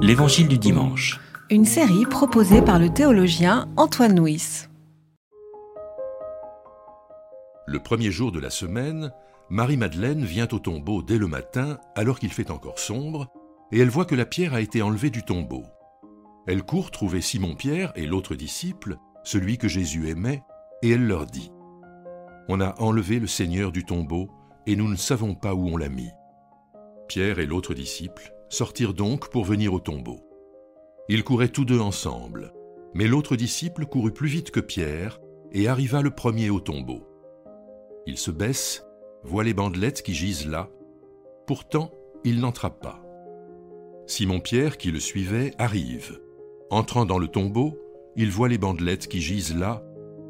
L'Évangile du dimanche. Une série proposée par le théologien Antoine Nuis. Le premier jour de la semaine, Marie-Madeleine vient au tombeau dès le matin, alors qu'il fait encore sombre, et elle voit que la pierre a été enlevée du tombeau. Elle court trouver Simon-Pierre et l'autre disciple, celui que Jésus aimait, et elle leur dit On a enlevé le Seigneur du tombeau, et nous ne savons pas où on l'a mis. Pierre et l'autre disciple sortirent donc pour venir au tombeau. Ils couraient tous deux ensemble, mais l'autre disciple courut plus vite que Pierre et arriva le premier au tombeau. Il se baisse, voit les bandelettes qui gisent là, pourtant il n'entra pas. Simon-Pierre, qui le suivait, arrive. Entrant dans le tombeau, il voit les bandelettes qui gisent là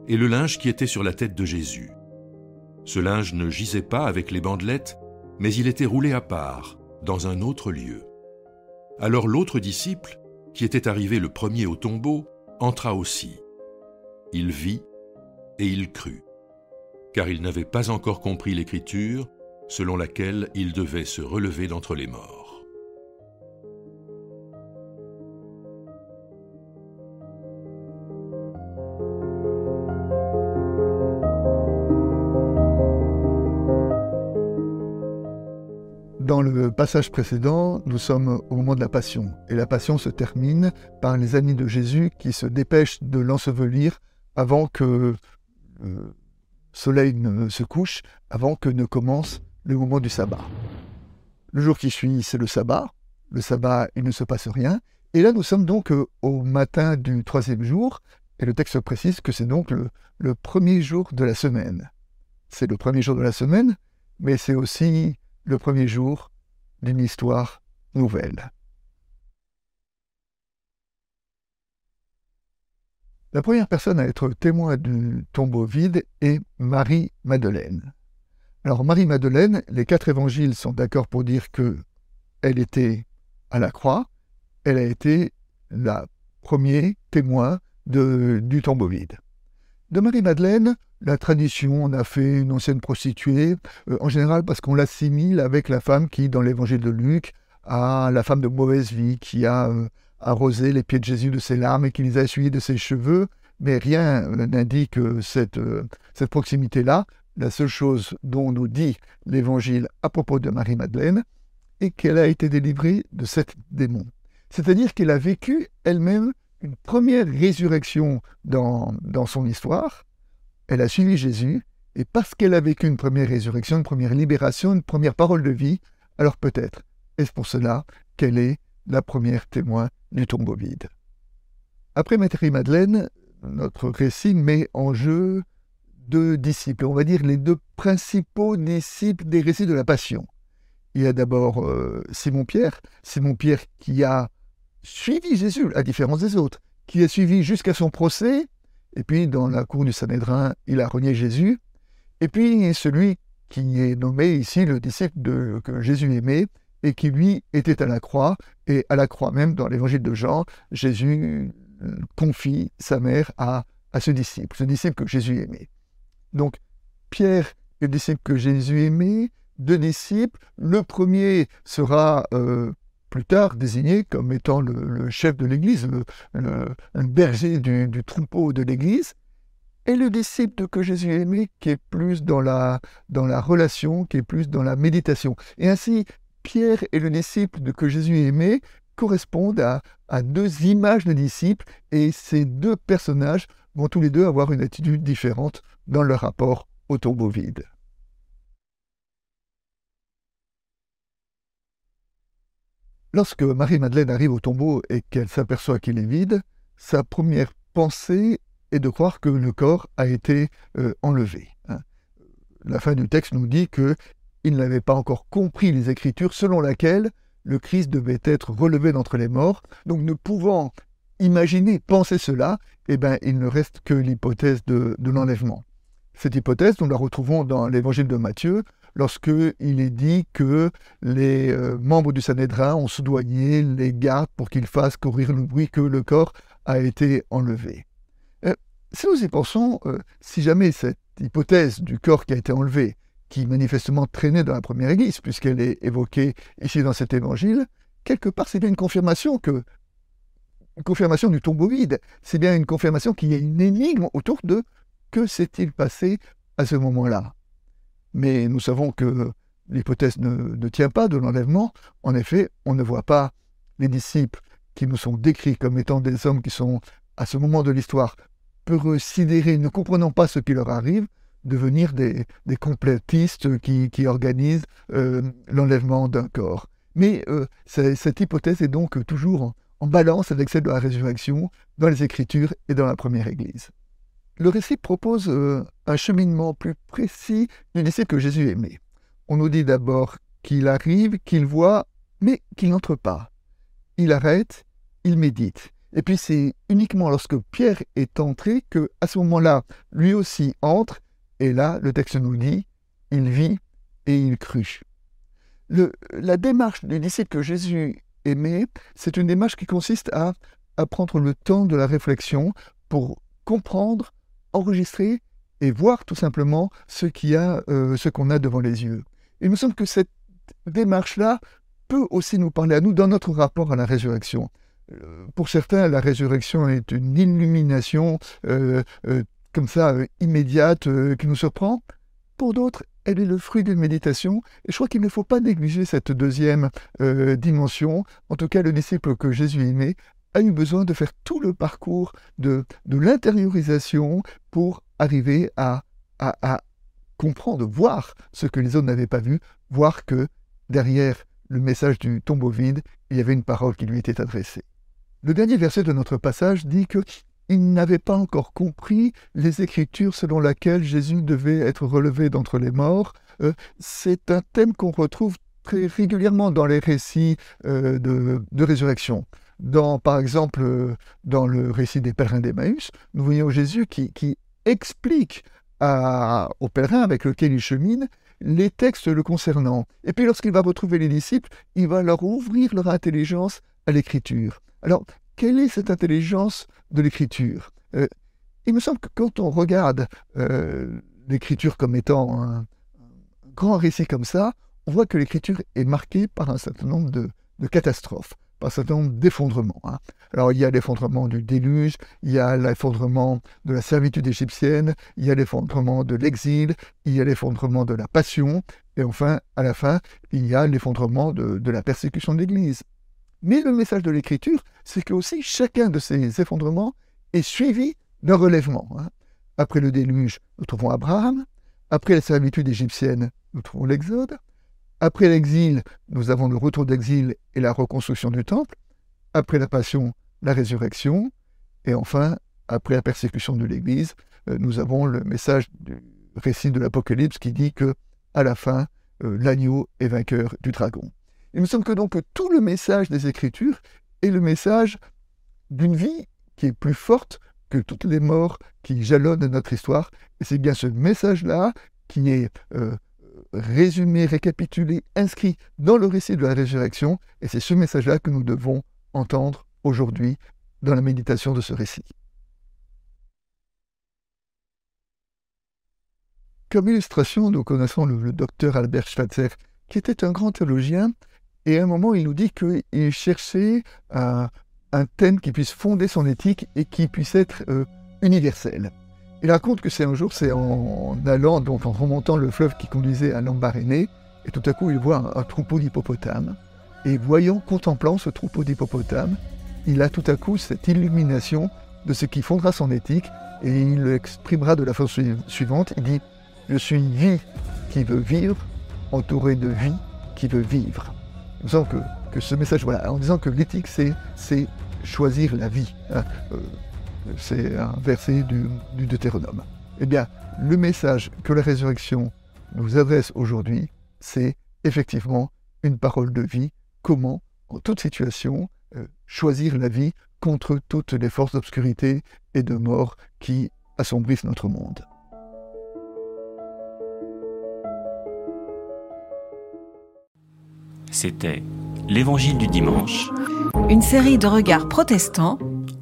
et le linge qui était sur la tête de Jésus. Ce linge ne gisait pas avec les bandelettes, mais il était roulé à part, dans un autre lieu. Alors l'autre disciple, qui était arrivé le premier au tombeau, entra aussi. Il vit et il crut car il n'avait pas encore compris l'écriture selon laquelle il devait se relever d'entre les morts. Passage précédent, nous sommes au moment de la Passion, et la Passion se termine par les amis de Jésus qui se dépêchent de l'ensevelir avant que euh, soleil ne se couche avant que ne commence le moment du sabbat. Le jour qui suit, c'est le sabbat. Le sabbat, il ne se passe rien. Et là, nous sommes donc euh, au matin du troisième jour, et le texte précise que c'est donc le, le, premier jour de la semaine. C'est le premier jour de la semaine, mais c'est aussi le premier jour d'une histoire nouvelle. La première personne à être témoin du tombeau vide est Marie-Madeleine. Alors Marie-Madeleine, les quatre évangiles sont d'accord pour dire que elle était à la croix, elle a été la premier témoin de, du tombeau vide. De Marie-Madeleine, la tradition en a fait une ancienne prostituée, euh, en général parce qu'on l'assimile avec la femme qui, dans l'évangile de Luc, a la femme de mauvaise vie, qui a euh, arrosé les pieds de Jésus de ses larmes et qui les a essuyés de ses cheveux, mais rien n'indique cette, cette proximité-là. La seule chose dont nous dit l'Évangile à propos de Marie-Madeleine est qu'elle a été délivrée de cet démon. C'est-à-dire qu'elle a vécu elle-même une première résurrection dans, dans son histoire. Elle a suivi Jésus, et parce qu'elle a vécu une première résurrection, une première libération, une première parole de vie, alors peut-être est-ce pour cela qu'elle est la première témoin du tombeau vide. Après Marie-Madeleine, notre récit met en jeu deux disciples, on va dire les deux principaux disciples des récits de la Passion. Il y a d'abord euh, Simon-Pierre, Simon-Pierre qui a suivi Jésus, à différence des autres, qui a suivi jusqu'à son procès, et puis dans la cour du Sanhédrin, il a renié Jésus, et puis celui qui est nommé ici le disciple que Jésus aimait, et qui lui était à la croix, et à la croix même, dans l'évangile de Jean, Jésus euh, confie sa mère à, à ce disciple, ce disciple que Jésus aimait. Donc, Pierre est le disciple que Jésus aimait, deux disciples. Le premier sera euh, plus tard désigné comme étant le, chef de l'Église, le, berger du, troupeau de l'Église. Et le disciple que Jésus aimait, qui est plus dans la, dans la relation, qui est plus dans la méditation. Et ainsi, Pierre et le disciple que Jésus aimait correspondent à, deux images de disciples et ces deux personnages vont tous les deux avoir une attitude différente dans leur rapport au tombeau vide. Lorsque Marie-Madeleine arrive au tombeau et qu'elle s'aperçoit qu'il est vide, sa première pensée est de croire que le corps a été euh, enlevé. Hein. La fin du texte nous dit que il n'avait pas encore compris les Écritures selon laquelle le Christ devait être relevé d'entre les morts. Donc ne pouvant imaginer, penser cela, eh ben, il ne reste que l'hypothèse de, l'enlèvement. Cette hypothèse, nous la retrouvons dans l'évangile de Matthieu, lorsque il est dit que les euh, membres du Sanhédrin ont soudoigné les gardes pour qu'ils fassent courir le bruit que le corps a été enlevé. Euh, si nous y pensons, euh, si jamais cette hypothèse du corps qui a été enlevé qui manifestement traînait dans la première Église, puisqu'elle est évoquée ici dans cet évangile, quelque part, c'est bien une confirmation que une confirmation du tombeau vide. C'est bien une confirmation qu'il y a une énigme autour de que s'est-il passé à ce moment-là. Mais nous savons que l'hypothèse ne, tient pas de l'enlèvement. En effet, on ne voit pas les disciples qui nous sont décrits comme étant des hommes qui sont, à ce moment de l'histoire, peureux, sidérés, ne comprenant pas ce qui leur arrive, devenir des, complétistes qui, organisent euh, l'enlèvement d'un corps. Mais euh, cette hypothèse est donc toujours en, balance avec celle de la résurrection dans les Écritures et dans la première Église. Le récit propose euh, un cheminement plus précis du disciple que Jésus aimait. On nous dit d'abord qu'il arrive, qu'il voit, mais qu'il n'entre pas. Il arrête, il médite. Et puis c'est uniquement lorsque Pierre est entré que, à ce moment-là, lui aussi entre. Et là, le texte nous dit, il vit et il crut. la démarche du disciple que Jésus aimait, c'est une démarche qui consiste à, prendre le temps de la réflexion pour comprendre, enregistrer et voir tout simplement ce qu'il a, euh, ce qu'on a devant les yeux. Il me semble que cette démarche-là peut aussi nous parler à nous dans notre rapport à la résurrection. Euh, pour certains, la résurrection est une illumination euh, euh, comme ça, immédiate, qui nous surprend. Pour d'autres, elle est le fruit d'une méditation. Et je crois qu'il ne faut pas négliger cette deuxième dimension. En tout cas, le disciple que Jésus aimait a eu besoin de faire tout le parcours de, l'intériorisation pour arriver à, comprendre, voir ce que les autres n'avaient pas vu, voir que derrière le message du tombeau vide, il y avait une parole qui lui était adressée. Le dernier verset de notre passage dit que il n'avait pas encore compris les Écritures selon lesquelles Jésus devait être relevé d'entre les morts. Euh, c'est un thème qu'on retrouve très régulièrement dans les récits euh, de, résurrection. Dans, par exemple, euh, dans le récit des pèlerins d'Emmaüs, nous voyons Jésus qui, explique aux pèlerins avec lesquels il chemine les textes le concernant. Et puis lorsqu'il va retrouver les disciples, il va leur ouvrir leur intelligence à l'écriture. Alors, quelle est cette intelligence de l'écriture? Euh, Il me semble que quand on regarde euh, l'écriture comme étant un, grand récit comme ça, on voit que l'écriture est marquée par un certain nombre de catastrophes par un certain nombre d'effondrements. Hein. Alors il y a l'effondrement du déluge, il y a l'effondrement de la servitude égyptienne, il y a l'effondrement de l'exil, il y a l'effondrement de la passion, et enfin, à la fin, il y a l'effondrement de, la persécution de l'Église. Mais le message de l'Écriture, c'est que aussi chacun de ces effondrements est suivi d'un relèvement. Hein. Après le déluge, nous trouvons Abraham. Après la servitude égyptienne, nous trouvons l'Exode. Après l'exil, nous avons le retour d'exil et la reconstruction du temple. Après la passion, la résurrection. Et enfin, après la persécution de l'Église, euh, nous avons le message du récit de l'Apocalypse qui dit que, à la fin, euh, l'agneau est vainqueur du dragon. Il me semble que donc tout le message des Écritures est le message d'une vie qui est plus forte que toutes les morts qui jalonnent notre histoire. Et c'est bien ce message-là qui est euh, résumé, récapitulé, inscrit dans le récit de la résurrection, et c'est ce message-là que nous devons entendre aujourd'hui dans la méditation de ce récit. Comme illustration, nous connaissons le, docteur Albert Schweitzer, qui était un grand théologien, et à un moment, il nous dit qu'il cherchait un, thème qui puisse fonder son éthique et qui puisse être euh, universel. Il raconte que c'est un jour, c'est en allant, donc en remontant le fleuve qui conduisait à Lambaréné, et tout à coup il voit un, troupeau d'hippopotames. Et voyant, contemplant ce troupeau d'hippopotames, il a tout à coup cette illumination de ce qui fondera son éthique, et il l'exprimera de la façon suivante. Il dit Je suis vie qui veut vivre, entouré de vie qui veut vivre. Il me que, que ce message, voilà, en disant que l'éthique, c'est choisir la vie. Hein, euh, c'est un verset du, Deutéronome. Eh bien, le message que la résurrection nous adresse aujourd'hui, c'est effectivement une parole de vie. Comment, en toute situation, euh, choisir la vie contre toutes les forces d'obscurité et de mort qui assombrissent notre monde. C'était l'Évangile du dimanche. Une série de regards protestants